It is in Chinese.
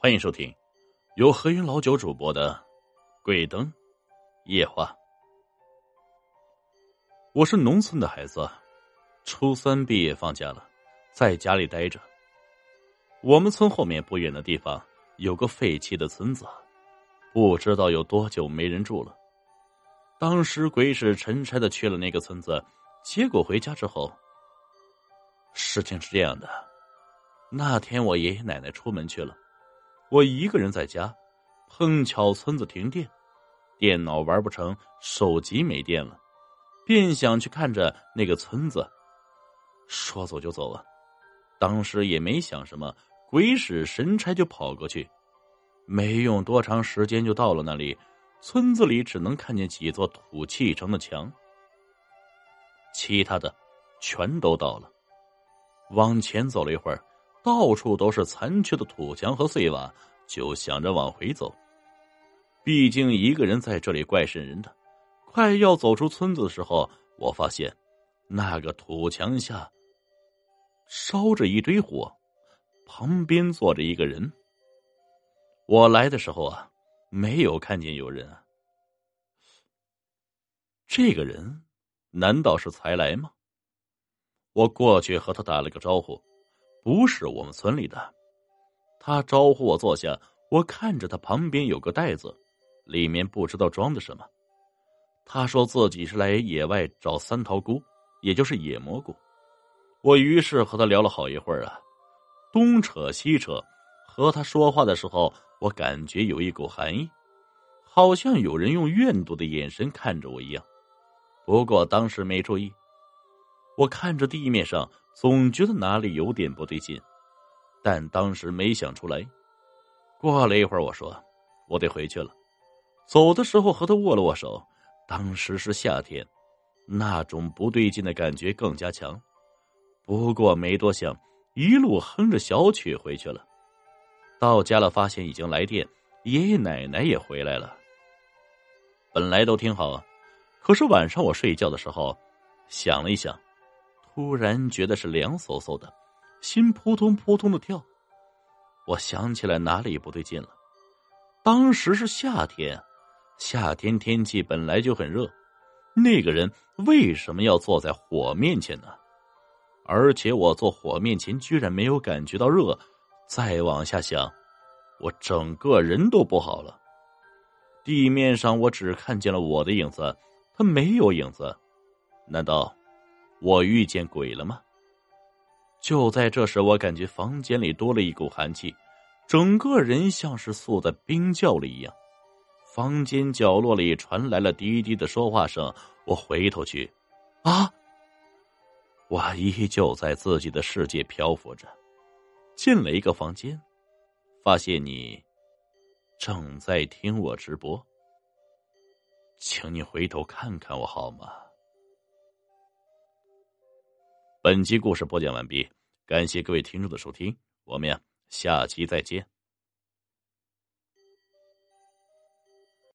欢迎收听由何云老九主播的《鬼灯夜话》。我是农村的孩子，初三毕业放假了，在家里待着。我们村后面不远的地方有个废弃的村子，不知道有多久没人住了。当时鬼使神差的去了那个村子，结果回家之后，事情是这样的：那天我爷爷奶奶出门去了。我一个人在家，碰巧村子停电，电脑玩不成，手机没电了，便想去看着那个村子。说走就走啊！当时也没想什么，鬼使神差就跑过去，没用多长时间就到了那里。村子里只能看见几座土砌成的墙，其他的全都到了。往前走了一会儿。到处都是残缺的土墙和碎瓦，就想着往回走。毕竟一个人在这里怪渗人的。快要走出村子的时候，我发现那个土墙下烧着一堆火，旁边坐着一个人。我来的时候啊，没有看见有人啊。这个人难道是才来吗？我过去和他打了个招呼。不是我们村里的，他招呼我坐下。我看着他旁边有个袋子，里面不知道装的什么。他说自己是来野外找三桃菇，也就是野蘑菇。我于是和他聊了好一会儿啊，东扯西扯。和他说话的时候，我感觉有一股寒意，好像有人用怨毒的眼神看着我一样。不过当时没注意。我看着地面上。总觉得哪里有点不对劲，但当时没想出来。过了一会儿，我说：“我得回去了。”走的时候和他握了握手。当时是夏天，那种不对劲的感觉更加强。不过没多想，一路哼着小曲回去了。到家了，发现已经来电，爷爷奶奶也回来了。本来都挺好，可是晚上我睡觉的时候，想了一想。突然觉得是凉飕飕的，心扑通扑通的跳。我想起来哪里不对劲了。当时是夏天，夏天天气本来就很热，那个人为什么要坐在火面前呢？而且我坐火面前居然没有感觉到热。再往下想，我整个人都不好了。地面上我只看见了我的影子，他没有影子。难道？我遇见鬼了吗？就在这时，我感觉房间里多了一股寒气，整个人像是缩在冰窖里一样。房间角落里传来了低低的说话声。我回头去，啊！我依旧在自己的世界漂浮着。进了一个房间，发现你正在听我直播，请你回头看看我好吗？本集故事播讲完毕，感谢各位听众的收听，我们呀下期再见。